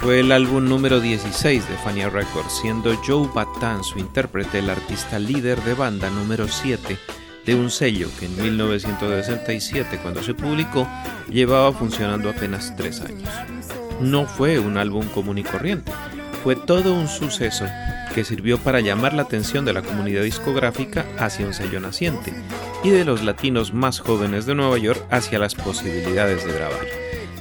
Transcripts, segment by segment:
Fue el álbum número 16 de Fania Records, siendo Joe Bataan su intérprete el artista líder de banda número 7 de un sello que en 1967, cuando se publicó, llevaba funcionando apenas 3 años. No fue un álbum común y corriente, fue todo un suceso que sirvió para llamar la atención de la comunidad discográfica hacia un sello naciente y de los latinos más jóvenes de Nueva York hacia las posibilidades de grabar.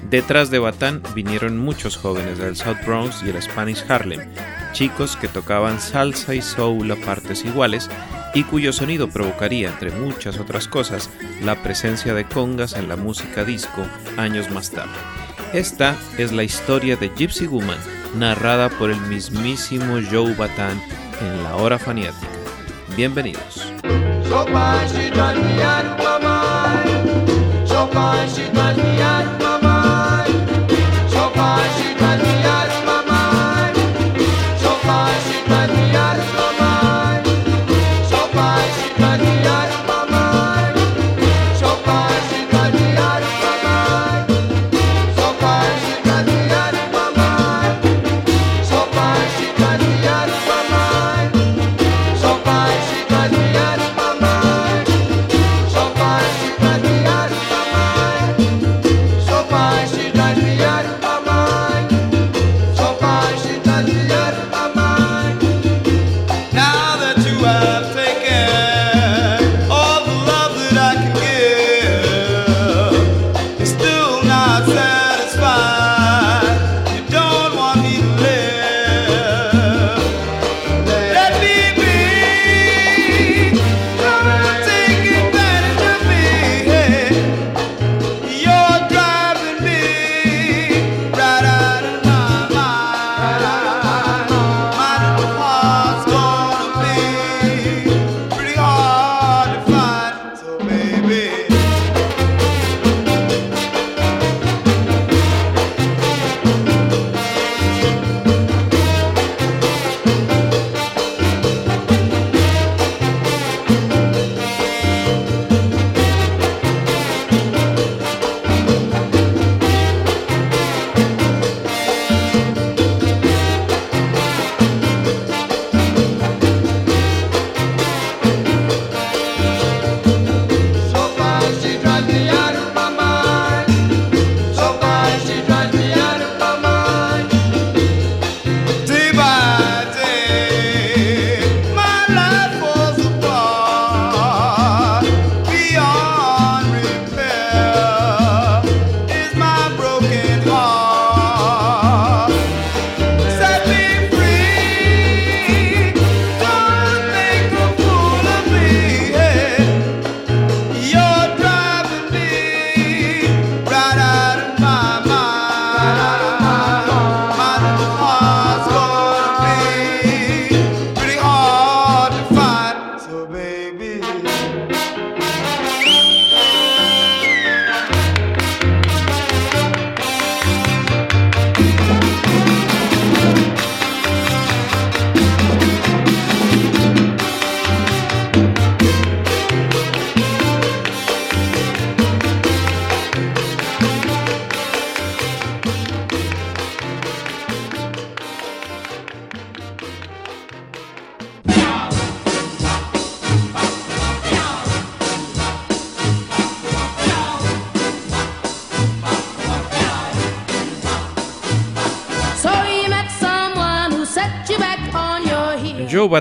Detrás de Batán vinieron muchos jóvenes del South Bronx y el Spanish Harlem, chicos que tocaban salsa y soul a partes iguales y cuyo sonido provocaría, entre muchas otras cosas, la presencia de congas en la música disco años más tarde. Esta es la historia de Gypsy Woman, narrada por el mismísimo Joe Batán en La Hora Faniática. Bienvenidos. Cause you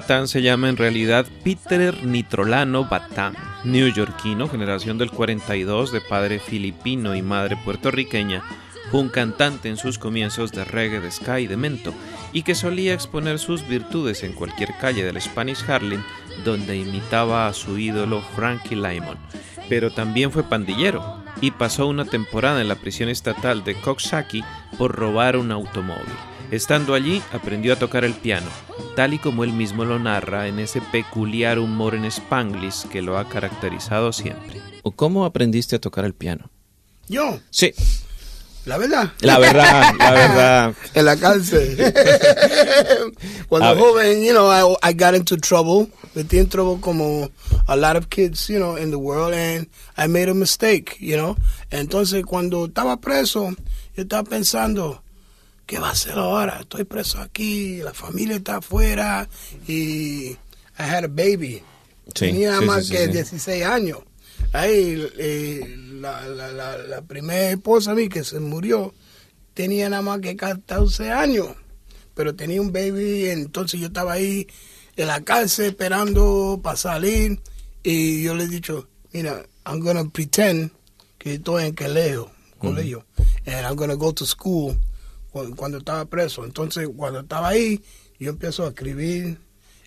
Se llama en realidad Peter Nitrolano Batán, neoyorquino, generación del 42 de padre filipino y madre puertorriqueña, fue un cantante en sus comienzos de reggae, de ska y de mento, y que solía exponer sus virtudes en cualquier calle del Spanish Harlem donde imitaba a su ídolo Frankie Lymon. Pero también fue pandillero y pasó una temporada en la prisión estatal de Coxsackie por robar un automóvil. Estando allí, aprendió a tocar el piano, tal y como él mismo lo narra en ese peculiar humor en Spanglish que lo ha caracterizado siempre. ¿Cómo aprendiste a tocar el piano? ¿Yo? Sí. La verdad. La verdad, la verdad. en la cárcel. Cuando joven, you know, I, I got into trouble. Metí en trouble como a lot of kids, you know, in the world, and I made a mistake, you know. Entonces, cuando estaba preso, yo estaba pensando, ¿qué va a hacer ahora? Estoy preso aquí, la familia está afuera, y I had a baby. Tenía más que 16 años. Ahí, eh, la, la, la, la, primera esposa mí que se murió tenía nada más que 14 años, pero tenía un baby, entonces yo estaba ahí en la cárcel esperando para salir y yo le he dicho, mira, I'm gonna pretend que estoy en colegio, colegio, and I'm gonna go to school cuando, estaba preso. Entonces, cuando estaba ahí, yo empiezo a escribir,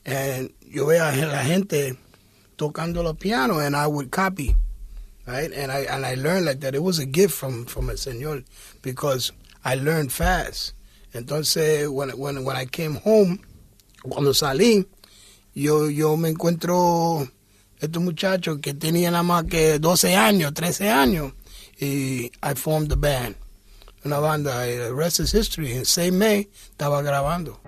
y yo veo a la gente tocando los pianos, and I would copy, right? And I and I learned like that. It was a gift from from el Señor because I learned fast. Entonces, when when when I came home, cuando salí, yo yo me encuentro estos muchachos que tenían nada más que 12 años, 13 años, y I formed the band. Una banda, the rest is history. En 6 May estaba grabando.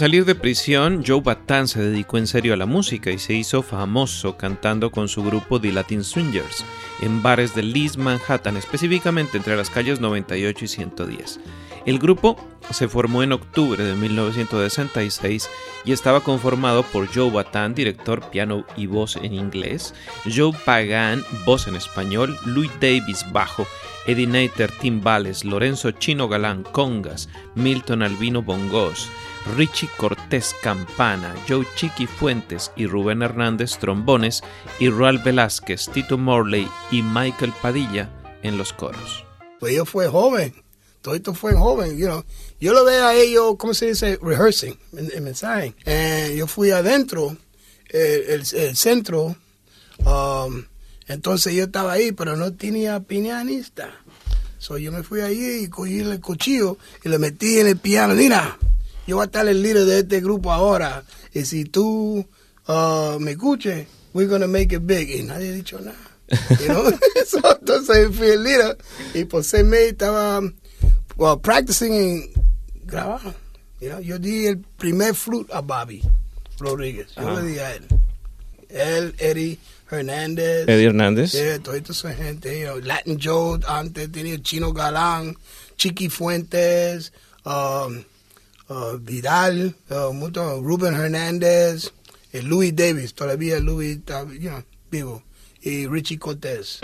Salir de prisión, Joe Bataan se dedicó en serio a la música y se hizo famoso cantando con su grupo The Latin Swingers en bares de East Manhattan, específicamente entre las calles 98 y 110. El grupo se formó en octubre de 1966 y estaba conformado por Joe Bataan, director, piano y voz en inglés, Joe Pagan, voz en español, Louis Davis, bajo, Eddie Nater, timbales, Lorenzo Chino Galán, congas, Milton Albino, bongos, Richie Cortés Campana, Joe Chiqui Fuentes y Rubén Hernández trombones y Roal Velázquez, Tito Morley y Michael Padilla en los coros. Pues yo fui joven, todo esto fue joven, you know. Yo lo veo a ellos, ¿cómo se dice? Rehearsing, el mensaje. Eh, yo fui adentro, el, centro, um, entonces yo estaba ahí, pero no tenía pianista. So yo me fui ahí y cogí el cuchillo y le metí en el piano. Mira, yo voy a estar el líder de este grupo ahora. Y si tú uh, me escuches, we're gonna make it big. Y nadie ha dicho nada. entonces fui el líder y por ser me estaba well, practicing y grabando. yo di el primer flute a Bobby Rodríguez. Yo le di a él. Él, Eddie Hernández. Eddie Hernández. Yeah, toda esa gente. Latin Joe antes tenía Chino Galán, Chiqui Fuentes. Um, uh, Vidal, uh, mucho, Ruben Hernández, y Louis Davis, todavía Louis vivo, y Richie Cortez.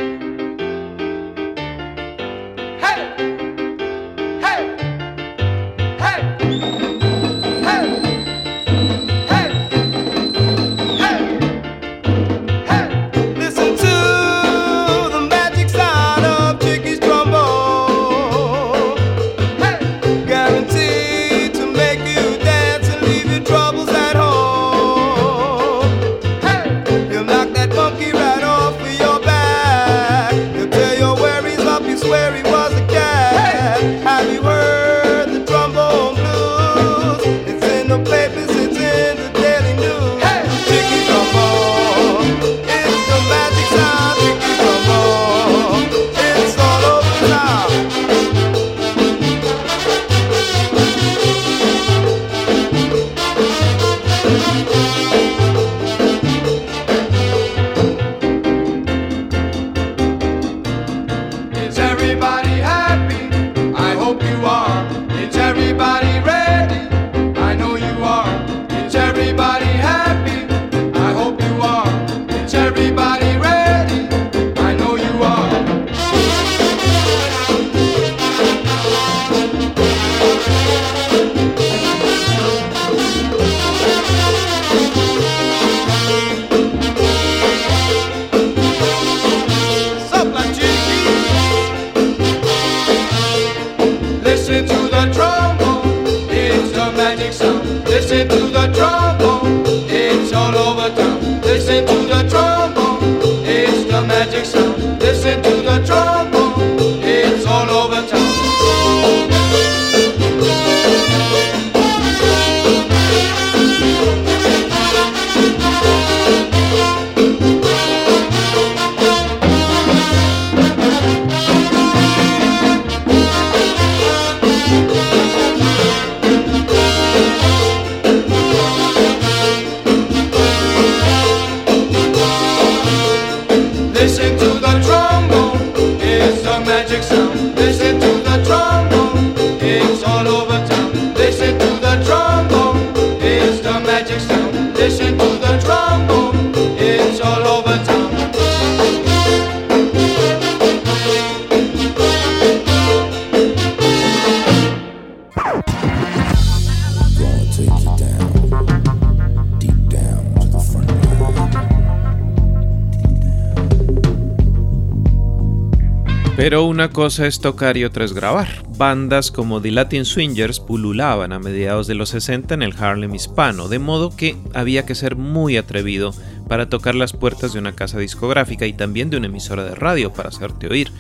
Una cosa es tocar y otra es grabar. Bandas como The Latin Swingers pululaban a mediados de los 60 en el Harlem hispano, de modo que había que ser muy atrevido para tocar las puertas de una casa discográfica y también de una emisora de radio para hacerte oír.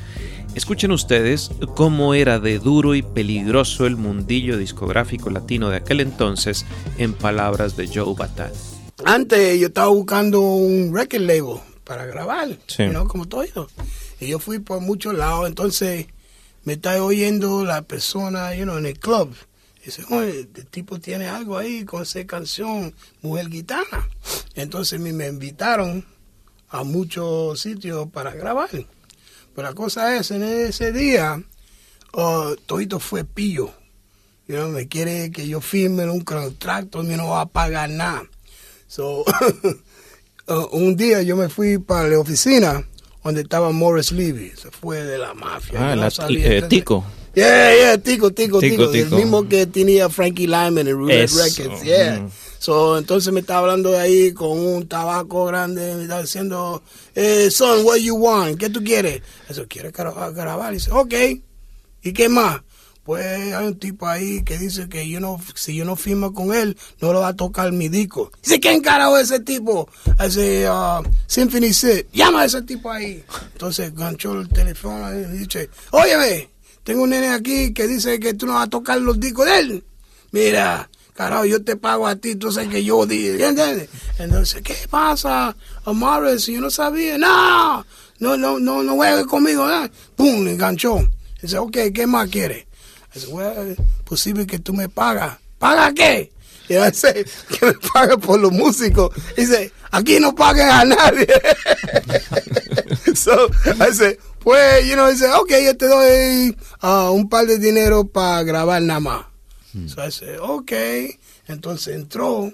Escuchen ustedes cómo era de duro y peligroso el mundillo discográfico latino de aquel entonces en palabras de Joe Bataan. Antes yo estaba buscando un record label para grabar, ¿no? como todo. Y yo fui por muchos lados, entonces me está oyendo la persona, you en el club, Dice, oye, el tipo tiene algo ahí con esa canción, Mujer Gitana. Entonces me, me invitaron a muchos sitios para grabar. Pero la cosa es, en ese día, uh, todito fue pillo. You me quiere que yo firme un contrato, y no va a pagar nada. So, uh, un día yo me fui para la oficina donde estaba Morris Levy, se fue de la mafia. Ah, la- eh, Tico. Yeah, yeah, Tico, Tico, Tico. El mismo que tenía Frankie Lyman en Roulette Records. Yeah. mm. So, entonces me estaba hablando de ahí con un tabaco grande, me estaba diciendo, eh, son, what you want? ¿Qué tú quieres? Eso, ¿quieres grabar? grabar? Y dice, ok. ¿Y qué más? Pues hay un tipo ahí que dice que yo no, si yo no firmo con él, no lo va a tocar mi disco. Dice, ¿quién carajo es ese tipo? Ese uh, Symphony Sid. Llama a ese tipo ahí. Entonces ganchó el teléfono y dice, óyeme, tengo un nene aquí que dice que tú no vas a tocar los discos de él. Mira, carajo, yo te pago a ti, sabes que yo di, ¿entiendes? Entonces, ¿qué pasa, Morris? Yo no sabía, no, no, no, no, no juegues conmigo, ¿no? Pum, enganchó. Dice, ok, ¿qué más quieres? Dice, es posible que tú me pagas. ¿Paga qué? Y dice, que me pague por los músicos. Dice, aquí no paguen a nadie. so, I said, pues, you know, dice, ok, yo te doy ah, un par de dinero para grabar nada más. So I said, ok. Entonces entró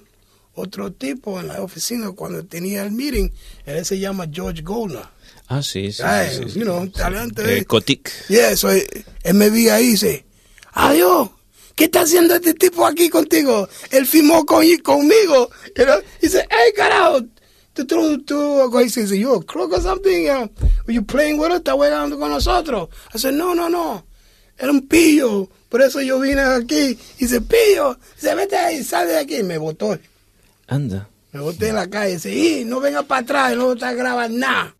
otro tipo en la oficina cuando tenía el meeting. Él se llama George Goldner. Ah, sí, sí. Ay, sí, sí, you know, sí. un talante. Eh. Yeah, so, eh, él me vi ahí y dice, adiós, ¿qué está haciendo este tipo aquí contigo? Él firmó con, conmigo. You know? Hey, carajo, tú, tú, tú, dice, you a crook or something? You know? Were you playing with us? ¿Estás jugando con nosotros? I said, no, no, no, era un pillo. Por eso yo vine aquí. Y dice, pillo, dice, vete ahí, sale de aquí. Y me botó. Anda. Me boté en la calle. Dice, y no venga para atrás, no te grabas nada.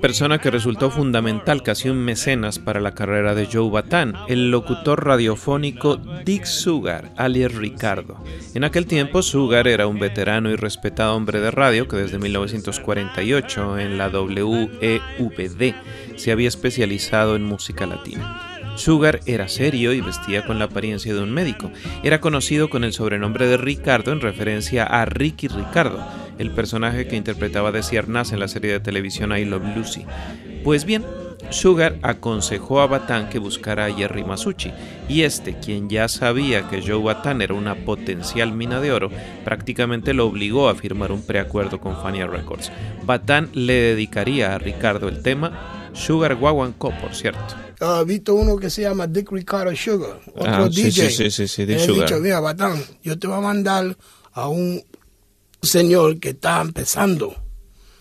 Persona que resultó fundamental, casi un mecenas para la carrera de Joe Batán, el locutor radiofónico Dick Sugar, alias Ricardo. En aquel tiempo, Sugar era un veterano y respetado hombre de radio que desde 1948 en la WEVD se había especializado en música latina. Sugar era serio y vestía con la apariencia de un médico. Era conocido con el sobrenombre de Ricardo en referencia a Ricky Ricardo, el personaje que interpretaba de Ciernas en la serie de televisión I Love Lucy. Pues bien, Sugar aconsejó a Batán que buscara a Jerry Masucci, y este, quien ya sabía que Joe Batán era una potencial mina de oro, prácticamente lo obligó a firmar un preacuerdo con Fania Records. Batán le dedicaría a Ricardo el tema Sugar Guaguancó, por cierto. Uh, visto uno que se llama Dick Ricardo Sugar, otro ah, DJ. Sí, sí, sí, sí, Dick Sugar. dicho, mira, Batán, yo te voy a mandar a un señor que está empezando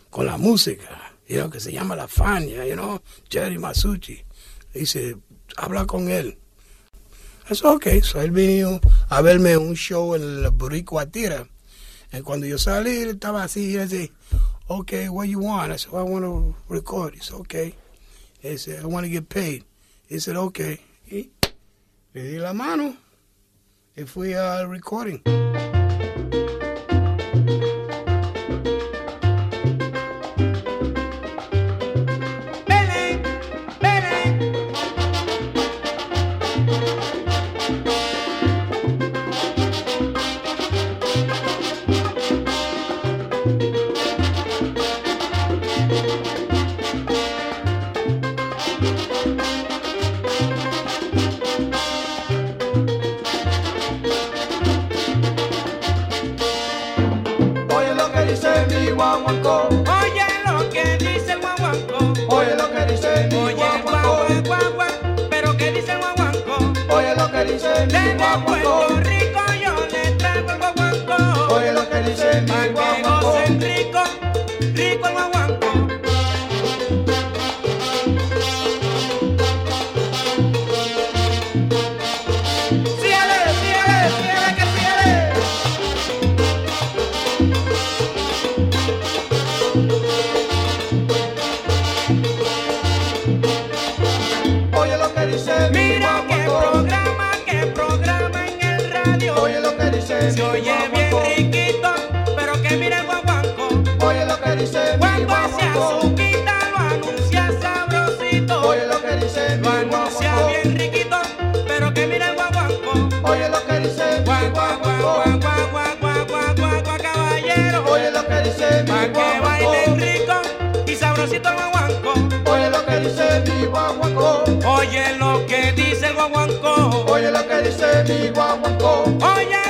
con la música, you que se llama La Fania, you know, Jerry Masucci. Dice, habla con él. Eso ok, so él vino a verme un show en el Boricua Tira. Y cuando yo salí, él estaba así, y dice, ok, what you want? I said, I want to record. He said, okay. He said, I want to get paid. He said, okay. Y le di la mano y fui al recording. Oye lo que dice el guaguancó. Oye lo que dice mi guaguancó. Oye.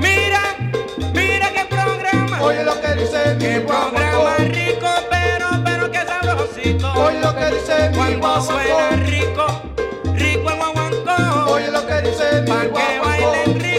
Mira, mira qué programa. Oye lo que dice mi guaguancó. Qué programa rico, pero, pero qué sabrosito. Oye lo que dice mi Cuando suena rico, rico el guaguancó. Oye lo que dice mi guaguancó. Que bailen rico.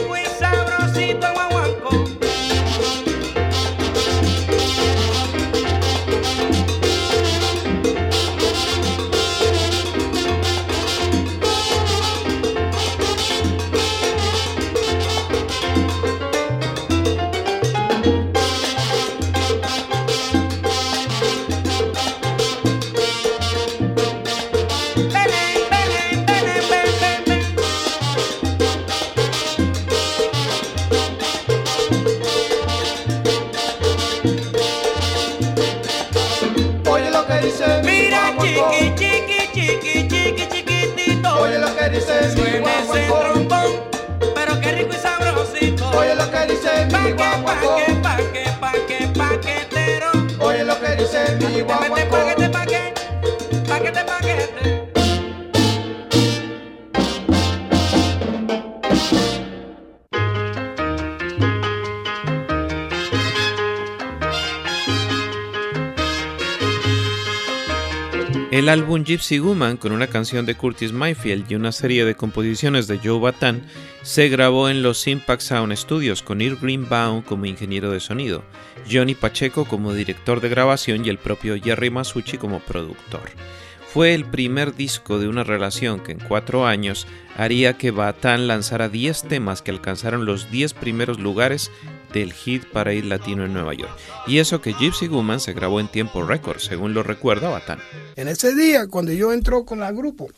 y vamos a El álbum Gypsy Woman, con una canción de Curtis Mayfield y una serie de composiciones de Joe Bataan, se grabó en los Impact Sound Studios con Earl Greenbaum como ingeniero de sonido, Johnny Pacheco como director de grabación y el propio Jerry Masucci como productor. Fue el primer disco de una relación que en cuatro años haría que Bataan lanzara 10 temas que alcanzaron los 10 primeros lugares del Hit Parade Latino en Nueva York. Y eso que Gypsy Woman se grabó en tiempo récord, según lo recuerda Batán. En ese día, cuando yo entró con el grupo,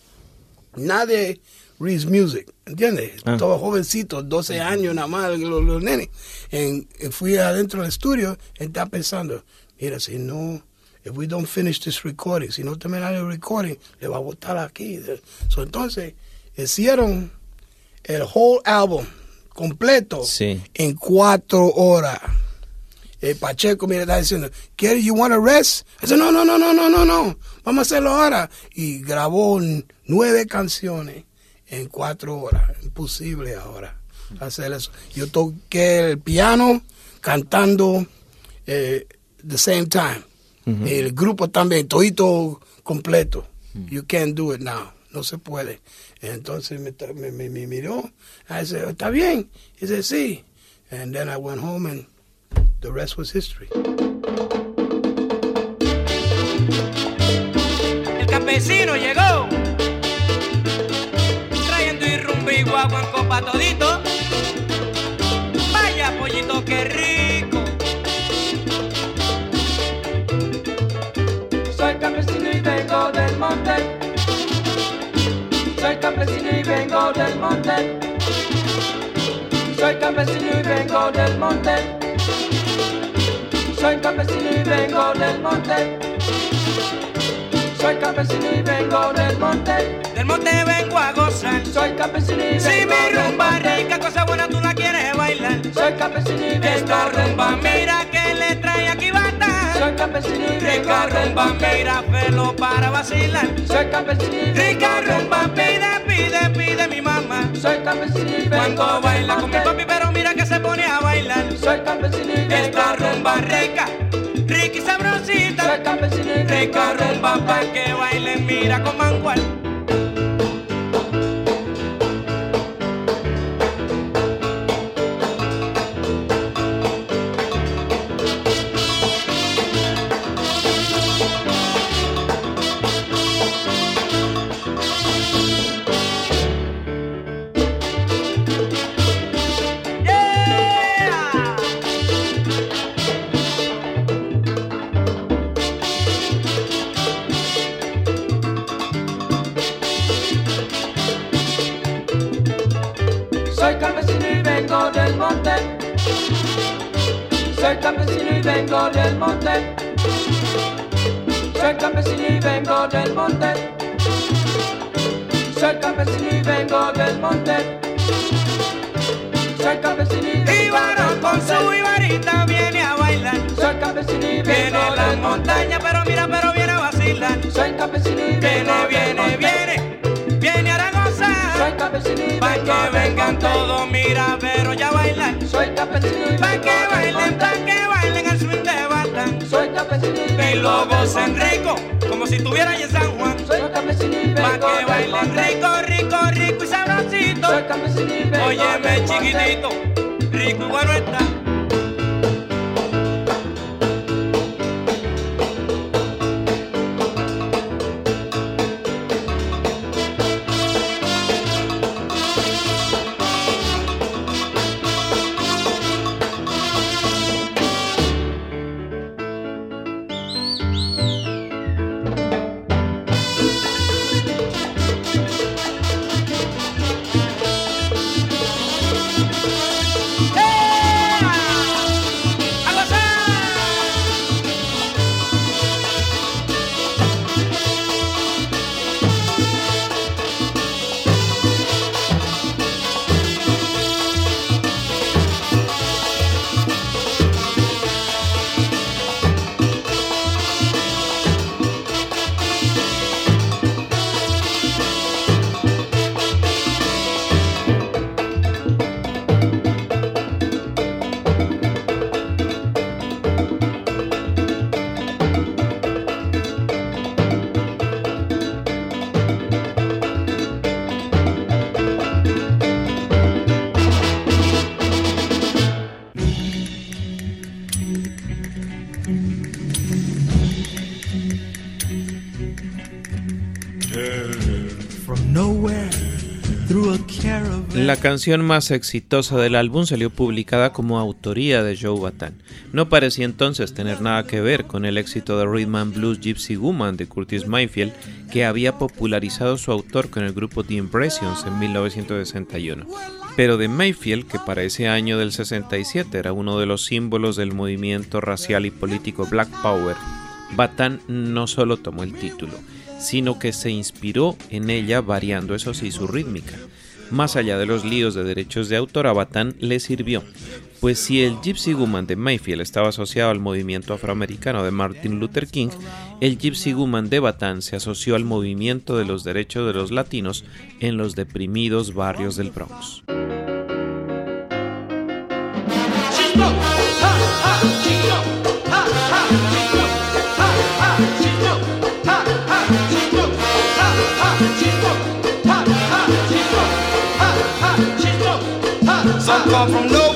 nadie reads music, ¿entiendes? Ah. Todos jovencitos, 12 años nada más, los, nenes. En, fui adentro del estudio y estaba pensando, mira, si no, if we don't finish this recording, si no terminan el recording, le va a botar aquí. So, entonces, hicieron el whole album completo en cuatro horas. El Pacheco me está diciendo, ¿quieres, you want to rest? Dice, no, no, no, no, no, no, no, vamos a hacerlo ahora. Y grabó nueve canciones en cuatro horas. Imposible ahora hacer eso. Yo toqué el piano cantando eh, the same time. El grupo también, todito completo. You can't do it now. No se puede. Entonces me, me, me, me miró. I said, ¿está bien? He said, sí. And then I went home and the rest was history. El campesino llegó. Trayendo y rumbo y guagua en copa todito. Vengo del monte. Soy campesino y vengo del monte. Soy campesino y vengo del monte. Soy campesino y vengo del monte. Del monte vengo a gozar. Soy campesino y vengo Si mi del rumba monte. rica, cosa buena tú la quieres bailar. Soy campesino y vengo Esta del rumba, monte. mira que le trae aquí bata. Soy campesino y vengo Rica del rumba, mira, pelo para vacilar. Soy campesino y vengo Rica del rumba, Soy campesino y Cuando baila con mi papi, pero mira que se pone a bailar. Soy campesino y Esta rumba rica, rica y Soy sabrosita. campesino y Rica rumba pa' que bailen, mira con mangual. Soy campesino y vengo del monte. Soy campesino y vengo del monte. Soy campesino y vengo del monte. Soy campesino y vengo del con su monte. ibarita viene a bailar. Soy campesino y vengo Viene la del monte. montaña, pero mira, pero viene a vacilar. Soy campesino y vengo Soy campesino y Pa' que vengan todos, mira, pero ya bailan. Soy campesino y Pa' que bailen, pa' que bailen al swing de Batán. Soy campesino y lo gocen rico, como si estuvieran en San Juan. Soy campesino y Pa' que bailen rico, rico, rico y sabrosito. Soy campesino y Óyeme, chiquitito, rico y bueno está. La canción más exitosa del álbum salió publicada como autoría de Joe Bataan. No parecía entonces tener nada que ver con el éxito de Rhythm and Blues Gypsy Woman de Curtis Mayfield, que había popularizado su autor con el grupo The Impressions en 1961. Pero de Mayfield, que para ese año del 67 era uno de los símbolos del movimiento racial y político Black Power, Bataan no solo tomó el título, sino que se inspiró en ella variando eso sí su rítmica. Más allá de los líos de derechos de autor, a Bataan le sirvió, pues si el Gypsy Woman de Mayfield estaba asociado al movimiento afroamericano de Martin Luther King, el Gypsy Woman de Bataan se asoció al movimiento de los derechos de los latinos en los deprimidos barrios del Bronx. Some come from nowhere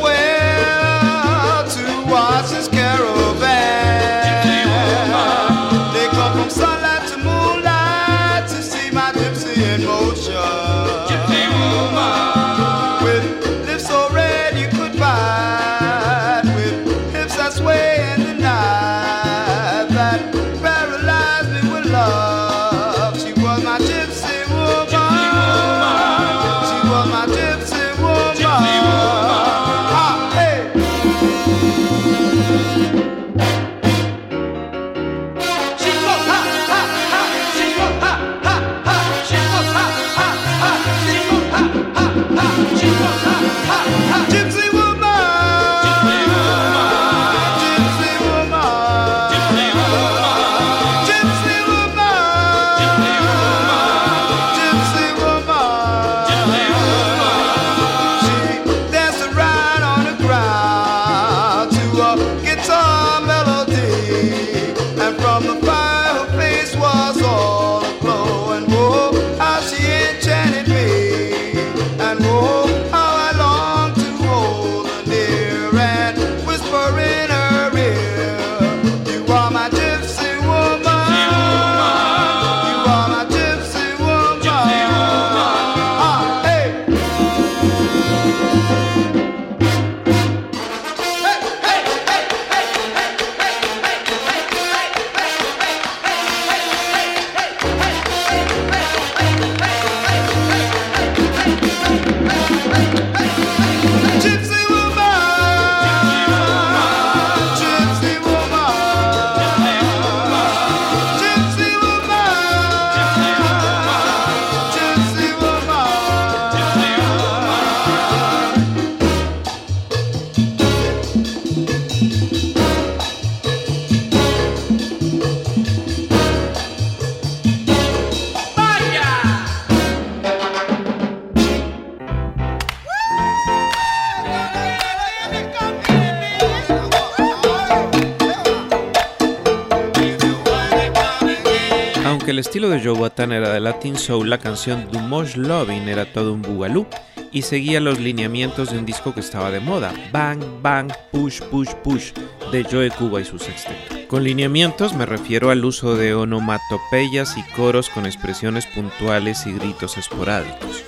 Latin Soul, la canción Dumosh Loving era todo un bugalú y seguía los lineamientos de un disco que estaba de moda, Bang Bang Push Push Push, de Joe Cuba y su sexteto. Con lineamientos me refiero al uso de onomatopeyas y coros con expresiones puntuales y gritos esporádicos.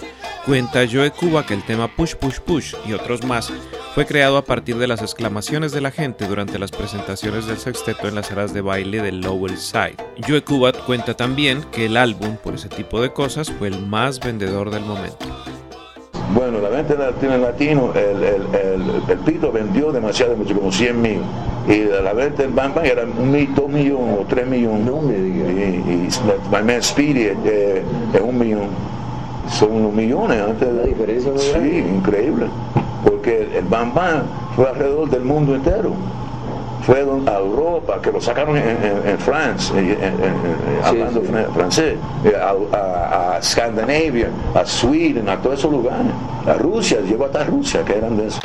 Cuenta Joe Cuba que el tema Push Push Push y otros más fue creado a partir de las exclamaciones de la gente durante las presentaciones del sexteto en las salas de baile del Lower Side. Joe Cuba cuenta también que el álbum, por ese tipo de cosas, fue el más vendedor del momento. Bueno, la venta de latino, el, el, el, pito vendió demasiado mucho, como 100 mil. Y la venta en Bang Bang era un, 2 millones o 3 millones. No me digas. Y, y My Man Speedy es, es un millón. Son unos millones antes. La diferencia no Sí, increíble. Porque el Bang fue alrededor del mundo entero. Fue a Europa, que lo sacaron en, Francia, hablando francés, eh, a, a, Escandinavia, a Sweden, a todos esos lugares, a Rusia, llegó hasta Rusia, que eran de eso.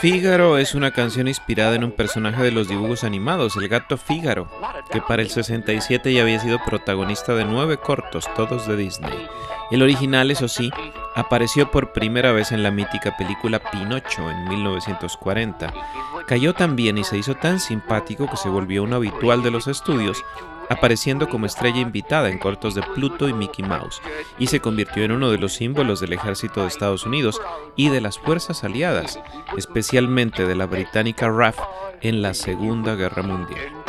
Fígaro es una canción inspirada en un personaje de los dibujos animados, el gato Fígaro, que para el 67 ya había sido protagonista de nueve cortos, todos de Disney. El original, eso sí, apareció por primera vez en la mítica película Pinocho en 1940. Cayó tan bien y se hizo tan simpático que se volvió un habitual de los estudios apareciendo como estrella invitada en cortos de Pluto y Mickey Mouse, y se convirtió en uno de los símbolos del ejército de Estados Unidos y de las fuerzas aliadas, especialmente de la británica RAF en la Segunda Guerra Mundial.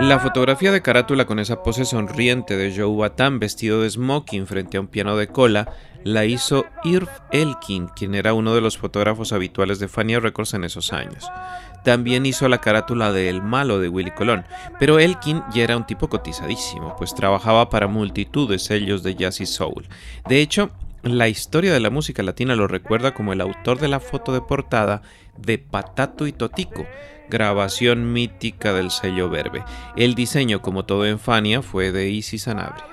La fotografía de carátula con esa pose sonriente de Joe Batán vestido de smoking frente a un piano de cola la hizo Irv Elkin, quien era uno de los fotógrafos habituales de Fania Records en esos años. También hizo la carátula de El Malo de Willy Colón, pero Elkin ya era un tipo cotizadísimo, pues trabajaba para multitud de sellos de jazz y soul. De hecho, la historia de la música latina lo recuerda como el autor de la foto de portada de Patato y Totico, grabación mítica del sello Verbe. El diseño, como todo en Fania, fue de Isis Sanabria.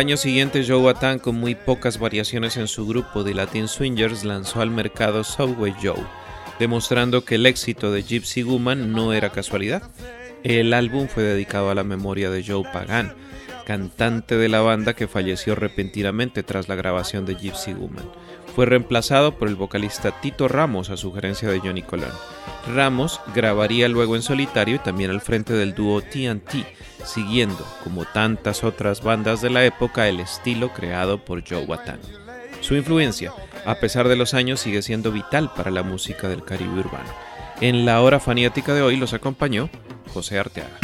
Año siguiente, Joe Batan, con muy pocas variaciones en su grupo de Latin Swingers, lanzó al mercado Subway Joe, demostrando que el éxito de Gypsy Woman no era casualidad. El álbum fue dedicado a la memoria de Joe Pagan, cantante de la banda que falleció repentinamente tras la grabación de Gypsy Woman. Fue reemplazado por el vocalista Tito Ramos a sugerencia de Johnny Colón. Ramos grabaría luego en solitario y también al frente del dúo TNT, siguiendo, como tantas otras bandas de la época, el estilo creado por Joe Watan. Su influencia, a pesar de los años, sigue siendo vital para la música del Caribe urbano. En la hora fanática de hoy los acompañó José Arteaga.